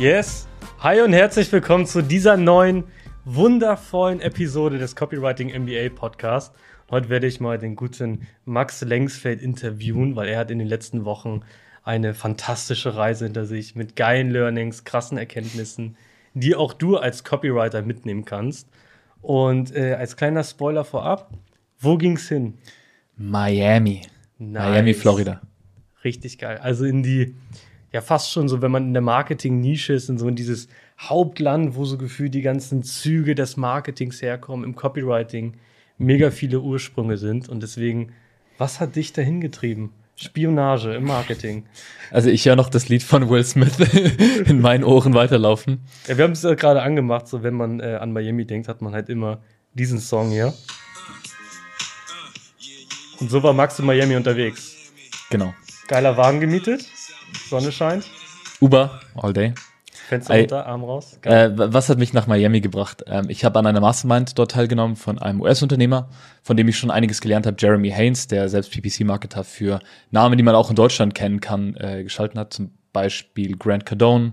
Yes. Hi und herzlich willkommen zu dieser neuen, wundervollen Episode des Copywriting MBA Podcast. Heute werde ich mal den guten Max Lengsfeld interviewen, weil er hat in den letzten Wochen eine fantastische Reise hinter sich mit geilen Learnings, krassen Erkenntnissen, die auch du als Copywriter mitnehmen kannst. Und äh, als kleiner Spoiler vorab, wo ging's hin? Miami. Nice. Miami, Florida. Richtig geil. Also in die, ja fast schon so, wenn man in der Marketing-Nische ist, in so in dieses Hauptland, wo so gefühlt die ganzen Züge des Marketings herkommen, im Copywriting mega viele Ursprünge sind. Und deswegen, was hat dich dahin getrieben? Spionage im Marketing. Also ich höre noch das Lied von Will Smith in meinen Ohren weiterlaufen. Ja, wir haben es ja gerade angemacht, so wenn man äh, an Miami denkt, hat man halt immer diesen Song hier. Und so war Max in Miami unterwegs. Genau. Geiler Wagen gemietet, Sonne scheint, Uber, all day. Fenster runter, Arm raus. Äh, wa- was hat mich nach Miami gebracht? Ähm, ich habe an einer Mastermind dort teilgenommen von einem US-Unternehmer, von dem ich schon einiges gelernt habe, Jeremy Haynes, der selbst PPC-Marketer für Namen, die man auch in Deutschland kennen kann, äh, geschalten hat. Zum Beispiel Grant Cardone,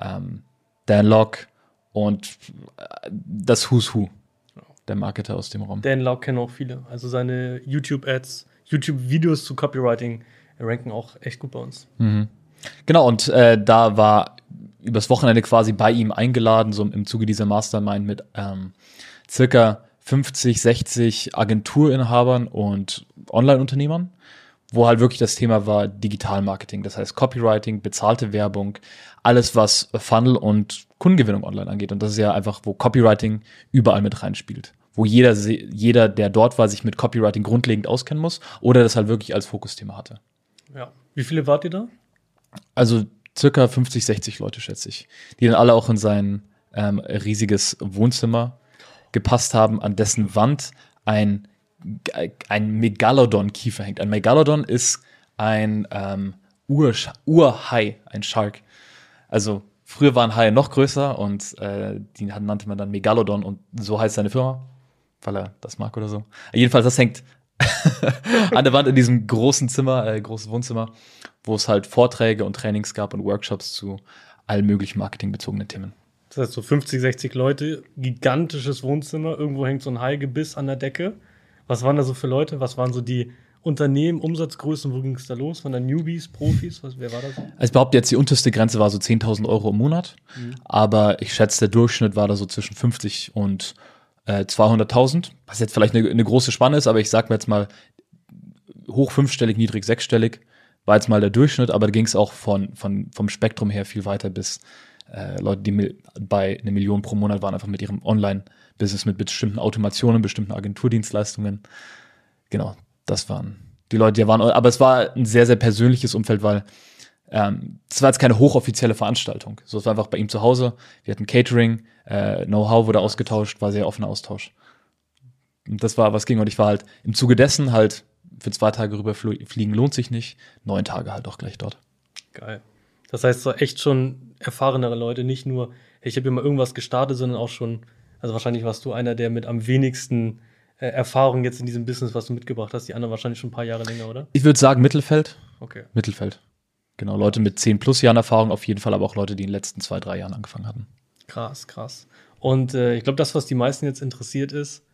ähm, Dan Locke und äh, das Who's Who, der Marketer aus dem Raum. Dan Lauk kennen auch viele. Also seine YouTube-Ads, YouTube-Videos zu Copywriting ranken auch echt gut bei uns. Genau, und äh, da war übers Wochenende quasi bei ihm eingeladen, so im Zuge dieser Mastermind mit ähm, circa 50, 60 Agenturinhabern und Online-Unternehmern, wo halt wirklich das Thema war Digital-Marketing, das heißt Copywriting, bezahlte Werbung, alles was Funnel und Kundengewinnung online angeht. Und das ist ja einfach, wo Copywriting überall mit reinspielt. Wo jeder, jeder, der dort war, sich mit Copywriting grundlegend auskennen muss oder das halt wirklich als Fokusthema hatte. Ja. Wie viele wart ihr da? Also circa 50, 60 Leute, schätze ich. Die dann alle auch in sein ähm, riesiges Wohnzimmer gepasst haben, an dessen Wand ein, ein Megalodon-Kiefer hängt. Ein Megalodon ist ein ähm, Urhai, ein Shark. Also früher waren Haie noch größer und äh, die nannte man dann Megalodon und so heißt seine Firma, weil er das mag oder so. Jedenfalls, das hängt an der Wand in diesem großen Zimmer, äh, großes Wohnzimmer, wo es halt Vorträge und Trainings gab und Workshops zu allen möglichen marketingbezogenen Themen. Das heißt so 50, 60 Leute, gigantisches Wohnzimmer, irgendwo hängt so ein Haigebiss an der Decke. Was waren da so für Leute? Was waren so die Unternehmen, Umsatzgrößen, wo ging es da los? Waren da Newbies, Profis? Was, wer war das? Also ich behaupte jetzt, die unterste Grenze war so 10.000 Euro im Monat, aber ich schätze, der Durchschnitt war da so zwischen 50 und äh, 200.000, was jetzt vielleicht eine, eine große Spanne ist, aber ich sag mir jetzt mal hoch fünfstellig, niedrig sechsstellig war jetzt mal der Durchschnitt, aber da ging es auch von, von, vom Spektrum her viel weiter bis äh, Leute, die bei eine Million pro Monat waren, einfach mit ihrem Online-Business, mit bestimmten Automationen, bestimmten Agenturdienstleistungen. Genau, das waren die Leute, die waren, aber es war ein sehr, sehr persönliches Umfeld, weil ähm, das war jetzt keine hochoffizielle Veranstaltung. So, es war einfach bei ihm zu Hause. Wir hatten Catering, äh, Know-how wurde ausgetauscht, war sehr offener Austausch. Und das war, was ging. Und ich war halt im Zuge dessen halt für zwei Tage rüber fl- fliegen lohnt sich nicht. Neun Tage halt auch gleich dort. Geil. Das heißt so echt schon erfahrenere Leute, nicht nur, hey, ich habe hier mal irgendwas gestartet, sondern auch schon, also wahrscheinlich warst du einer, der mit am wenigsten äh, Erfahrung jetzt in diesem Business, was du mitgebracht hast. Die anderen wahrscheinlich schon ein paar Jahre länger, oder? Ich würde sagen Mittelfeld. Okay. Mittelfeld. Genau, Leute mit zehn plus Jahren Erfahrung auf jeden Fall, aber auch Leute, die in den letzten zwei, drei Jahren angefangen hatten. Krass, krass. Und äh, ich glaube, das, was die meisten jetzt interessiert ist,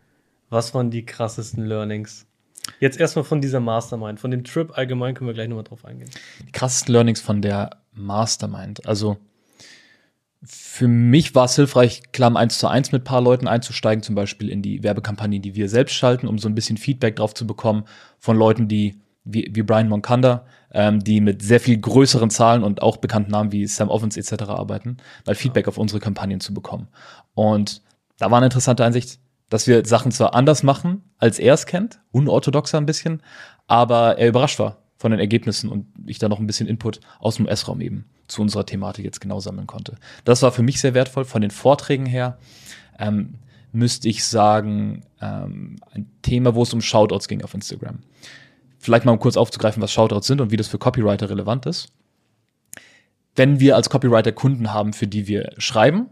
was waren die krassesten Learnings? Jetzt erstmal von dieser Mastermind, von dem Trip allgemein können wir gleich nochmal drauf eingehen. die krassesten Learnings von der Mastermind. Also für mich war es hilfreich, klar im 1 zu 1 mit ein paar Leuten einzusteigen, zum Beispiel in die Werbekampagnen, die wir selbst schalten, um so ein bisschen Feedback drauf zu bekommen von Leuten, die wie, wie Brian Moncanda, ähm, die mit sehr viel größeren Zahlen und auch bekannten Namen wie Sam Ovens etc. arbeiten, mal Feedback auf unsere Kampagnen zu bekommen. Und da war eine interessante Einsicht, dass wir Sachen zwar anders machen, als er es kennt, unorthodoxer ein bisschen, aber er überrascht war von den Ergebnissen und ich da noch ein bisschen Input aus dem S-Raum eben zu unserer Thematik jetzt genau sammeln konnte. Das war für mich sehr wertvoll. Von den Vorträgen her ähm, müsste ich sagen, ähm, ein Thema, wo es um Shoutouts ging auf Instagram. Vielleicht mal um kurz aufzugreifen, was Shoutouts sind und wie das für Copywriter relevant ist. Wenn wir als Copywriter Kunden haben, für die wir schreiben,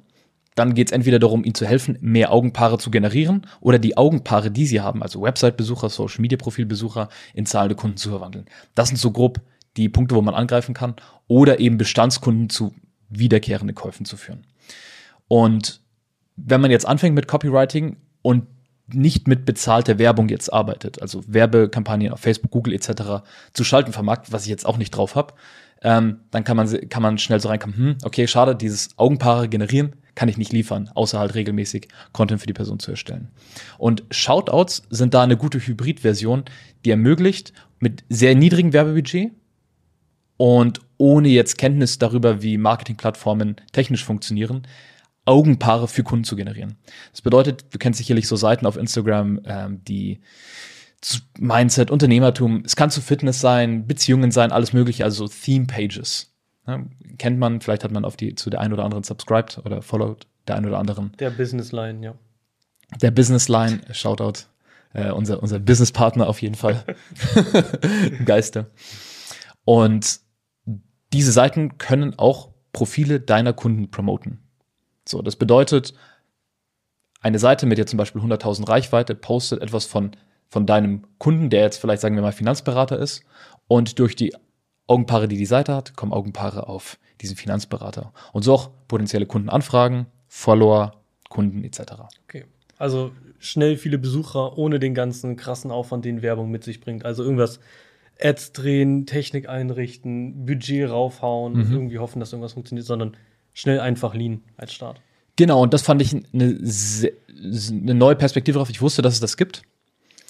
dann geht es entweder darum, ihnen zu helfen, mehr Augenpaare zu generieren oder die Augenpaare, die sie haben, also Website-Besucher, Social-Media-Profil-Besucher, in zahlende Kunden zu verwandeln. Das sind so grob die Punkte, wo man angreifen kann. Oder eben Bestandskunden zu wiederkehrende Käufen zu führen. Und wenn man jetzt anfängt mit Copywriting und nicht mit bezahlter Werbung jetzt arbeitet, also Werbekampagnen auf Facebook, Google etc. zu schalten vermarktet, was ich jetzt auch nicht drauf habe, ähm, dann kann man, kann man schnell so reinkommen, hm, okay, schade, dieses Augenpaare generieren kann ich nicht liefern, außer halt regelmäßig Content für die Person zu erstellen. Und Shoutouts sind da eine gute Hybridversion, die ermöglicht, mit sehr niedrigem Werbebudget und ohne jetzt Kenntnis darüber, wie Marketingplattformen technisch funktionieren, Augenpaare für Kunden zu generieren. Das bedeutet, du kennst sicherlich so Seiten auf Instagram, ähm, die Mindset, Unternehmertum, es kann zu Fitness sein, Beziehungen sein, alles mögliche, also so Theme Pages. Ja, kennt man, vielleicht hat man auf die zu der einen oder anderen subscribed oder followed der einen oder anderen. Der Business Line, ja. Der Business Line, Shoutout, äh, unser, unser Business Partner auf jeden Fall. Im Geiste. Und diese Seiten können auch Profile deiner Kunden promoten. So, das bedeutet, eine Seite mit jetzt zum Beispiel 100.000 Reichweite postet etwas von von deinem Kunden, der jetzt vielleicht, sagen wir mal, Finanzberater ist. Und durch die Augenpaare, die die Seite hat, kommen Augenpaare auf diesen Finanzberater. Und so auch potenzielle Kundenanfragen, Follower, Kunden etc. Okay. Also schnell viele Besucher ohne den ganzen krassen Aufwand, den Werbung mit sich bringt. Also irgendwas Ads drehen, Technik einrichten, Budget raufhauen, mhm. irgendwie hoffen, dass irgendwas funktioniert, sondern schnell einfach lean als Start. Genau, und das fand ich eine, eine neue Perspektive darauf. Ich wusste, dass es das gibt.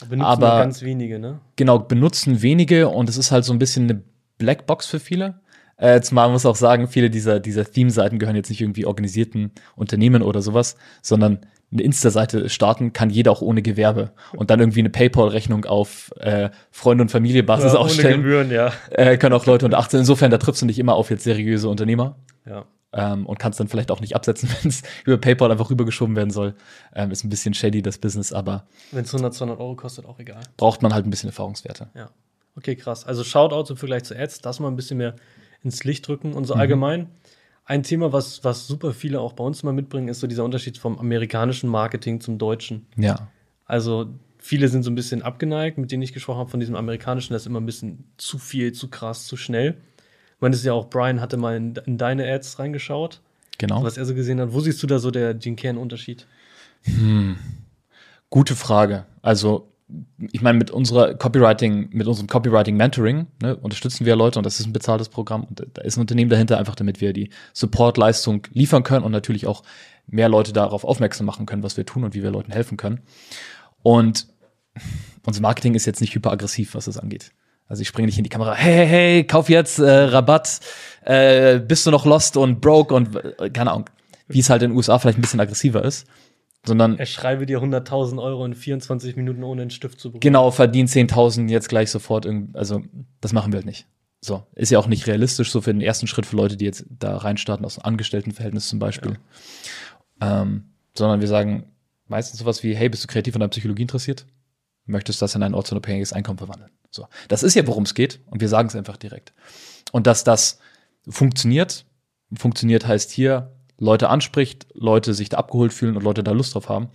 Benutzen aber ganz wenige, ne? Genau, benutzen wenige und es ist halt so ein bisschen eine Blackbox für viele. Äh, zumal man muss auch sagen, viele dieser, dieser Theme-Seiten gehören jetzt nicht irgendwie organisierten Unternehmen oder sowas, sondern eine Insta-Seite starten kann jeder auch ohne Gewerbe und dann irgendwie eine PayPal-Rechnung auf äh, Freunde- und Familie-Basis ja, ausstellen. Ohne Gebühren, ja. Äh, können auch Leute unter 18. Insofern, da triffst du nicht immer auf jetzt seriöse Unternehmer. Ja ähm, und kannst dann vielleicht auch nicht absetzen, wenn es über PayPal einfach rübergeschoben werden soll. Ähm, ist ein bisschen shady, das Business, aber. Wenn es 100, 200 Euro kostet, auch egal. Braucht man halt ein bisschen Erfahrungswerte. Ja. Okay, krass. Also Shoutouts im Vergleich zu Ads, das mal ein bisschen mehr ins Licht drücken und so mhm. allgemein. Ein Thema, was, was super viele auch bei uns mal mitbringen, ist so dieser Unterschied vom amerikanischen Marketing zum deutschen. Ja. Also viele sind so ein bisschen abgeneigt, mit denen ich gesprochen habe, von diesem amerikanischen, das ist immer ein bisschen zu viel, zu krass, zu schnell meine, es ist ja auch, Brian hatte mal in, in, deine Ads reingeschaut. Genau. Was er so gesehen hat. Wo siehst du da so der, den Kernunterschied? Hm. Gute Frage. Also, ich meine, mit unserer Copywriting, mit unserem Copywriting-Mentoring ne, unterstützen wir Leute und das ist ein bezahltes Programm und da ist ein Unternehmen dahinter, einfach damit wir die Support-Leistung liefern können und natürlich auch mehr Leute darauf aufmerksam machen können, was wir tun und wie wir Leuten helfen können. Und unser Marketing ist jetzt nicht hyperaggressiv, was das angeht. Also ich springe nicht in die Kamera, hey, hey, hey, kauf jetzt äh, Rabatt, äh, bist du noch lost und broke und äh, keine Ahnung, wie es halt in den USA vielleicht ein bisschen aggressiver ist. Sondern er schreibe dir 100.000 Euro in 24 Minuten ohne einen Stift zu bekommen. Genau, verdient 10.000 jetzt gleich sofort. Also das machen wir halt nicht. So, ist ja auch nicht realistisch, so für den ersten Schritt für Leute, die jetzt da reinstarten aus einem Angestelltenverhältnis zum Beispiel. Ja. Ähm, sondern wir sagen meistens sowas wie, hey, bist du kreativ an deiner Psychologie interessiert? Möchtest das in ein ortsunabhängiges Einkommen verwandeln? So, das ist ja, worum es geht, und wir sagen es einfach direkt. Und dass das funktioniert, funktioniert heißt hier, Leute anspricht, Leute sich da abgeholt fühlen und Leute da Lust drauf haben.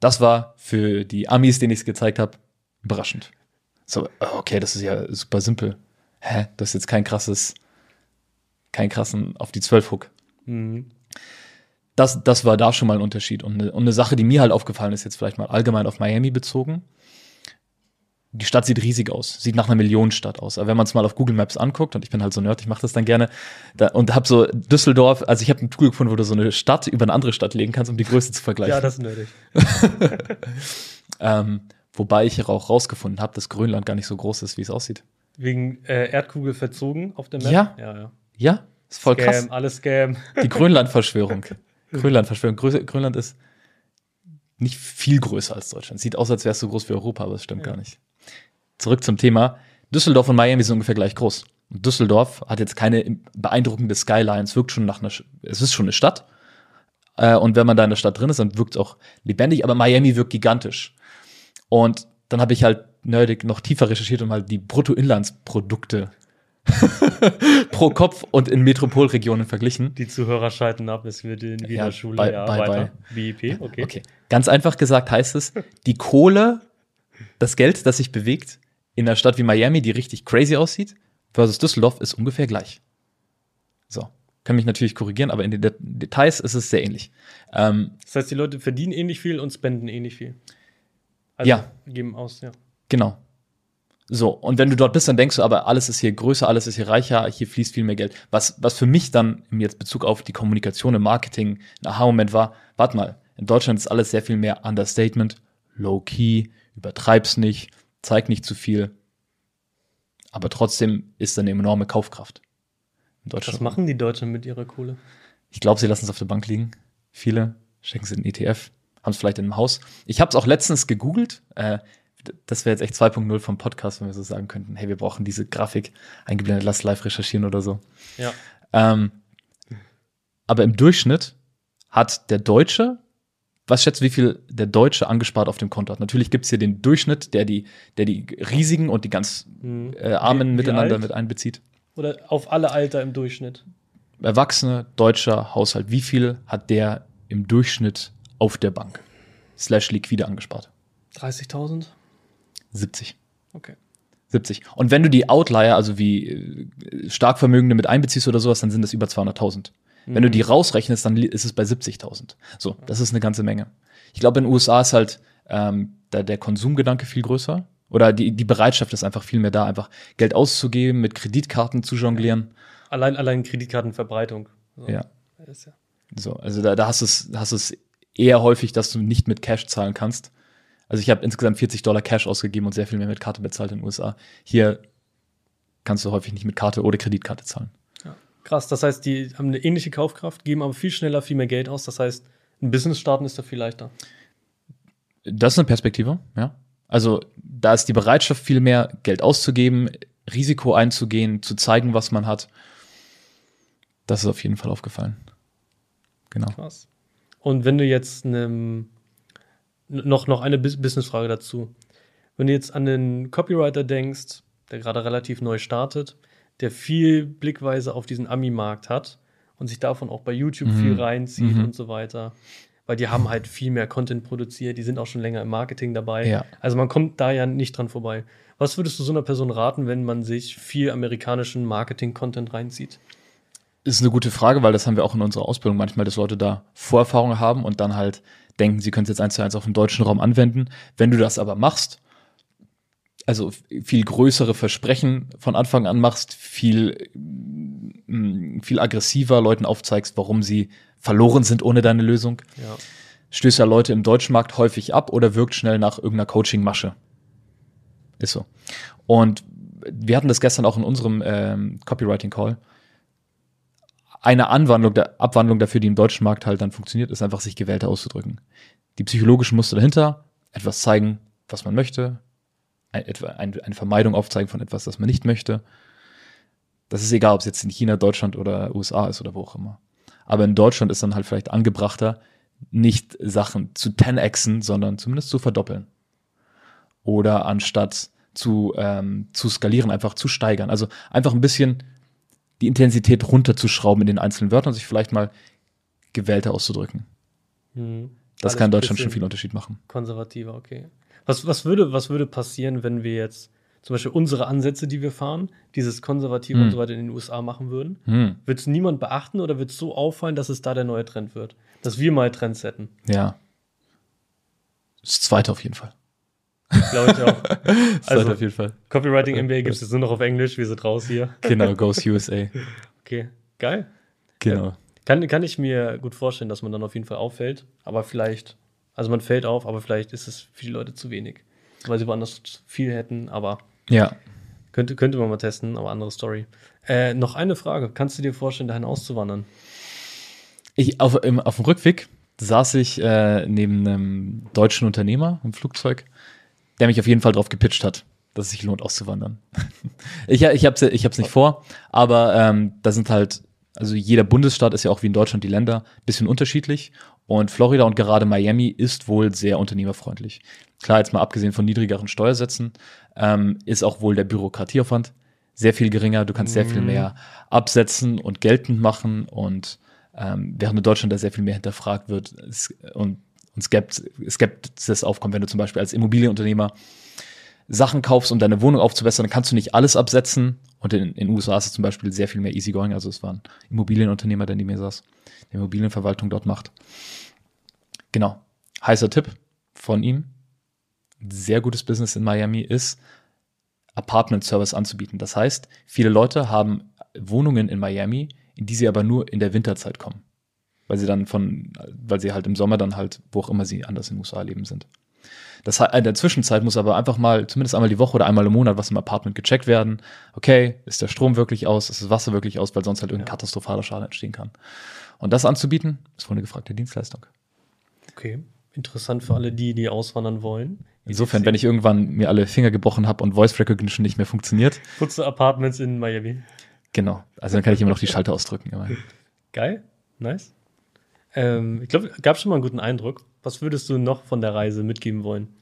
Das war für die Amis, denen ich es gezeigt habe, überraschend. So, okay, das ist ja super simpel. Hä? Das ist jetzt kein krasses, kein krassen auf die zwölf Hook. Mhm. Das, das war da schon mal ein Unterschied. Und eine, und eine Sache, die mir halt aufgefallen ist, jetzt vielleicht mal allgemein auf Miami bezogen, die Stadt sieht riesig aus, sieht nach einer Millionenstadt aus. Aber wenn man es mal auf Google Maps anguckt, und ich bin halt so nerd, ich mache das dann gerne, da, und habe so Düsseldorf, also ich habe ein Tool gefunden, wo du so eine Stadt über eine andere Stadt legen kannst, um die Größe zu vergleichen. Ja, das ist nerdig. ähm, wobei ich auch rausgefunden habe, dass Grönland gar nicht so groß ist, wie es aussieht. Wegen äh, Erdkugel verzogen auf der Map? Ja. Ja, ja. ja ist voll Scam, krass. alles Scam. Die Grönland-Verschwörung. Grönland-Verschwörung. Grönland ist nicht viel größer als Deutschland. Sieht aus, als wäre es so groß wie Europa, aber es stimmt ja. gar nicht zurück zum Thema. Düsseldorf und Miami sind ungefähr gleich groß. Und Düsseldorf hat jetzt keine beeindruckende Skyline. Es wirkt schon nach einer, es ist schon eine Stadt. Äh, und wenn man da in der Stadt drin ist, dann wirkt es auch lebendig. Aber Miami wirkt gigantisch. Und dann habe ich halt nerdig noch tiefer recherchiert und mal die Bruttoinlandsprodukte pro Kopf und in Metropolregionen verglichen. Die Zuhörer schalten ab, es wird in Wiener ja, Schule bei, ja bei, weiter. BIP, okay. okay. Ganz einfach gesagt heißt es, die Kohle das Geld, das sich bewegt in einer Stadt wie Miami, die richtig crazy aussieht, versus Düsseldorf, ist ungefähr gleich. So. Kann mich natürlich korrigieren, aber in den Det Details ist es sehr ähnlich. Ähm, Das heißt, die Leute verdienen ähnlich viel und spenden ähnlich viel. Also Ja. geben aus, ja. Genau. So, und wenn du dort bist, dann denkst du, aber alles ist hier größer, alles ist hier reicher, hier fließt viel mehr Geld. Was, was für mich dann jetzt Bezug auf die Kommunikation im Marketing ein Aha-Moment war, warte mal, in Deutschland ist alles sehr viel mehr Understatement, low-key, übertreib's nicht, zeig nicht zu viel. Aber trotzdem ist da eine enorme Kaufkraft. In Was Deutschland. machen die Deutschen mit ihrer Kohle? Ich glaube, sie lassen es auf der Bank liegen. Viele stecken sie in den ETF, haben es vielleicht in einem Haus. Ich habe es auch letztens gegoogelt. Äh, das wäre jetzt echt 2.0 vom Podcast, wenn wir so sagen könnten, hey, wir brauchen diese Grafik eingeblendet, lass live recherchieren oder so. Ja. Ähm, aber im Durchschnitt hat der Deutsche, was schätzt, wie viel der Deutsche angespart auf dem Konto hat? Natürlich gibt's hier den Durchschnitt, der die, der die Riesigen und die ganz Hm. äh, Armen Wie- wie miteinander alt? mit einbezieht. Oder auf alle Alter im Durchschnitt. Erwachsene deutscher Haushalt, wie viel hat der im Durchschnitt auf der Bank slash liquide angespart? 30.000? 70. Okay. 70. Und wenn du die Outlier, also wie äh, Starkvermögende mit einbeziehst oder sowas, dann sind das über 200.000. Wenn du die rausrechnest, dann ist es bei 70.000. So, das ist eine ganze Menge. Ich glaube, in den USA ist halt ähm, da der Konsumgedanke viel größer. Oder die, die Bereitschaft ist einfach viel mehr da, einfach Geld auszugeben, mit Kreditkarten zu jonglieren. Allein, allein Kreditkartenverbreitung. So. Ja. Das ist ja. So, also da, da hast du es, hast du es eher häufig, dass du nicht mit Cash zahlen kannst. Also ich habe insgesamt 40 Dollar Cash ausgegeben und sehr viel mehr mit Karte bezahlt in den USA. Hier kannst du häufig nicht mit Karte oder Kreditkarte zahlen. Krass, das heißt, die haben eine ähnliche Kaufkraft, geben aber viel schneller viel mehr Geld aus. Das heißt, ein Business starten ist da viel leichter. Das ist eine Perspektive, ja. Also da ist die Bereitschaft viel mehr, Geld auszugeben, Risiko einzugehen, zu zeigen, was man hat. Das ist auf jeden Fall aufgefallen. Genau. Krass. Und wenn du jetzt einem, noch, noch eine Bus- Businessfrage dazu. Wenn du jetzt an den Copywriter denkst, der gerade relativ neu startet, der viel Blickweise auf diesen Ami-Markt hat und sich davon auch bei YouTube Mhm. viel reinzieht Mhm. und so weiter, weil die haben halt viel mehr Content produziert, die sind auch schon länger im Marketing dabei. Ja. Also man kommt da ja nicht dran vorbei. Was würdest du so einer Person raten, wenn man sich viel amerikanischen Marketing-Content reinzieht? Ist eine gute Frage, weil das haben wir auch in unserer Ausbildung manchmal, dass Leute da Vorerfahrungen haben und dann halt denken, sie können es jetzt eins zu eins auf den deutschen Raum anwenden. Wenn du das aber machst, also viel größere Versprechen von Anfang an machst, viel, mm, viel aggressiver Leuten aufzeigst, warum sie verloren sind ohne deine Lösung, Ja. stößt ja Leute im deutschen Markt häufig ab oder wirkt schnell nach irgendeiner Coaching-Masche. Ist so. Und wir hatten das gestern auch in unserem ähm, Copywriting-Call. Eine Anwandlung, der Abwandlung dafür, die im deutschen Markt halt dann funktioniert, ist einfach, sich gewählter auszudrücken. Die psychologischen Muster dahinter, etwas zeigen, was man möchte, eine Vermeidung aufzeigen von etwas, das man nicht möchte. Das ist egal, ob es jetzt in China, Deutschland oder USA ist oder wo auch immer. Aber in Deutschland ist dann halt vielleicht angebrachter, nicht Sachen zu 10xen, sondern zumindest zu verdoppeln. Oder anstatt zu, ähm, zu skalieren, einfach zu steigern. Also einfach ein bisschen die Intensität runterzuschrauben in den einzelnen Wörtern und sich vielleicht mal gewählter auszudrücken. Mhm. Das kann in Deutschland schon viel Unterschied machen. Konservativer, okay. Was, was, würde, was würde passieren, wenn wir jetzt zum Beispiel unsere Ansätze, die wir fahren, dieses Konservative Hm. und so weiter in den USA machen würden? Hm, Wird es niemand beachten oder wird es so auffallen, dass es da der neue Trend wird? Dass wir mal Trends setzen? ja. Das zweite auf jeden Fall. Glaube ich auch. Das Also- zweite auf jeden Fall. Copywriting MBA gibt es jetzt nur noch auf Englisch, wir sind raus hier. Genau, Goes USA. Okay, geil. Genau. Kann, kann ich mir gut vorstellen, dass man dann auf jeden Fall auffällt, aber vielleicht, also man fällt auf, aber vielleicht ist es für die Leute zu wenig. Weil sie woanders viel hätten, aber Ja. Könnte, könnte man mal testen, aber andere Story. Äh, noch eine Frage. Kannst du dir vorstellen, dahin auszuwandern? Ich, auf, im, auf dem Rückweg saß ich äh, neben einem deutschen Unternehmer im Flugzeug, der mich auf jeden Fall drauf gepitcht hat, dass es sich lohnt, auszuwandern. ich ich habe es ich hab's nicht vor, aber ähm, da sind halt, also jeder Bundesstaat ist ja auch wie in Deutschland die Länder ein bisschen unterschiedlich. Und Florida und gerade Miami ist wohl sehr unternehmerfreundlich. Klar, jetzt mal abgesehen von niedrigeren Steuersätzen, ähm, ist auch wohl der Bürokratieaufwand sehr viel geringer. Du kannst sehr viel Mhm. mehr absetzen und geltend machen und ähm, während in Deutschland da sehr viel mehr hinterfragt wird und, und Skepsis aufkommt, wenn du zum Beispiel als Immobilienunternehmer Sachen kaufst, um deine Wohnung aufzubessern, dann kannst du nicht alles absetzen Und in den USA ist es zum Beispiel sehr viel mehr easygoing. Also es war ein Immobilienunternehmer, der neben mir saß, der Immobilienverwaltung dort macht. Genau. Heißer Tipp von ihm. Sehr gutes Business in Miami ist, Apartment Service anzubieten. Das heißt, viele Leute haben Wohnungen in Miami, in die sie aber nur in der Winterzeit kommen. Weil sie dann von, weil sie halt im Sommer dann halt, wo auch immer sie anders in den USA leben sind. Das, in der Zwischenzeit muss aber einfach mal, zumindest einmal die Woche oder einmal im Monat, was im Apartment gecheckt werden. Okay, ist der Strom wirklich aus, ist das Wasser wirklich aus, weil sonst halt irgendein ja. katastrophaler Schaden entstehen kann. Und das anzubieten, ist wohl eine gefragte Dienstleistung. Okay, interessant für alle die, die auswandern wollen. Insofern, wenn ich irgendwann mir alle Finger gebrochen habe und Voice Recognition nicht mehr funktioniert. Putze Apartments in Miami. Genau. Also dann kann ich immer noch die Schalter ausdrücken. Immerhin. Geil. Nice. Ähm, ich glaube, gab schon mal einen guten Eindruck. Was würdest du noch von der Reise mitgeben wollen?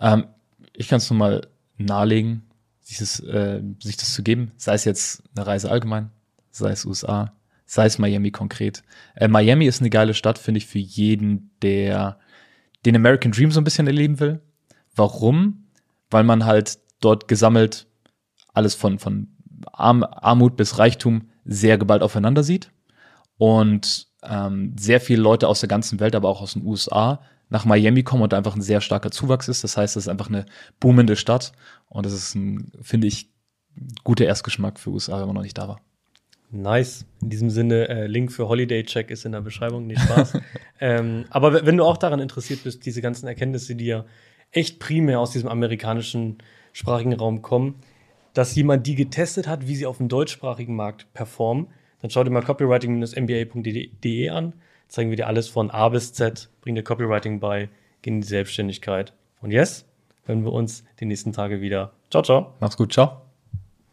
Ähm, ich kann es nur mal nahelegen, dieses, äh, sich das zu geben. Sei es jetzt eine Reise allgemein, sei es USA, sei es Miami konkret. Äh, Miami ist eine geile Stadt, finde ich, für jeden, der den American Dream so ein bisschen erleben will. Warum? Weil man halt dort gesammelt alles von, von Arm, Armut bis Reichtum sehr geballt aufeinander sieht und ähm, sehr viele Leute aus der ganzen Welt, aber auch aus den USA, nach Miami kommen und einfach ein sehr starker Zuwachs ist. Das heißt, es ist einfach eine boomende Stadt und das ist ein, finde ich, guter Erstgeschmack für USA, wenn man noch nicht da war. Nice. In diesem Sinne, äh, Link für Holiday Check ist in der Beschreibung, nicht Spaß. ähm, aber wenn du auch daran interessiert bist, diese ganzen Erkenntnisse, die ja echt primär aus diesem amerikanischen sprachigen Raum kommen, dass jemand die getestet hat, wie sie auf dem deutschsprachigen Markt performen, dann schau dir mal copywriting-mba.de an. Zeigen wir dir alles von A bis Z, bring dir Copywriting bei, geh in die Selbstständigkeit. Und yes, hören wir uns die nächsten Tage wieder. Ciao, ciao. Mach's gut, ciao.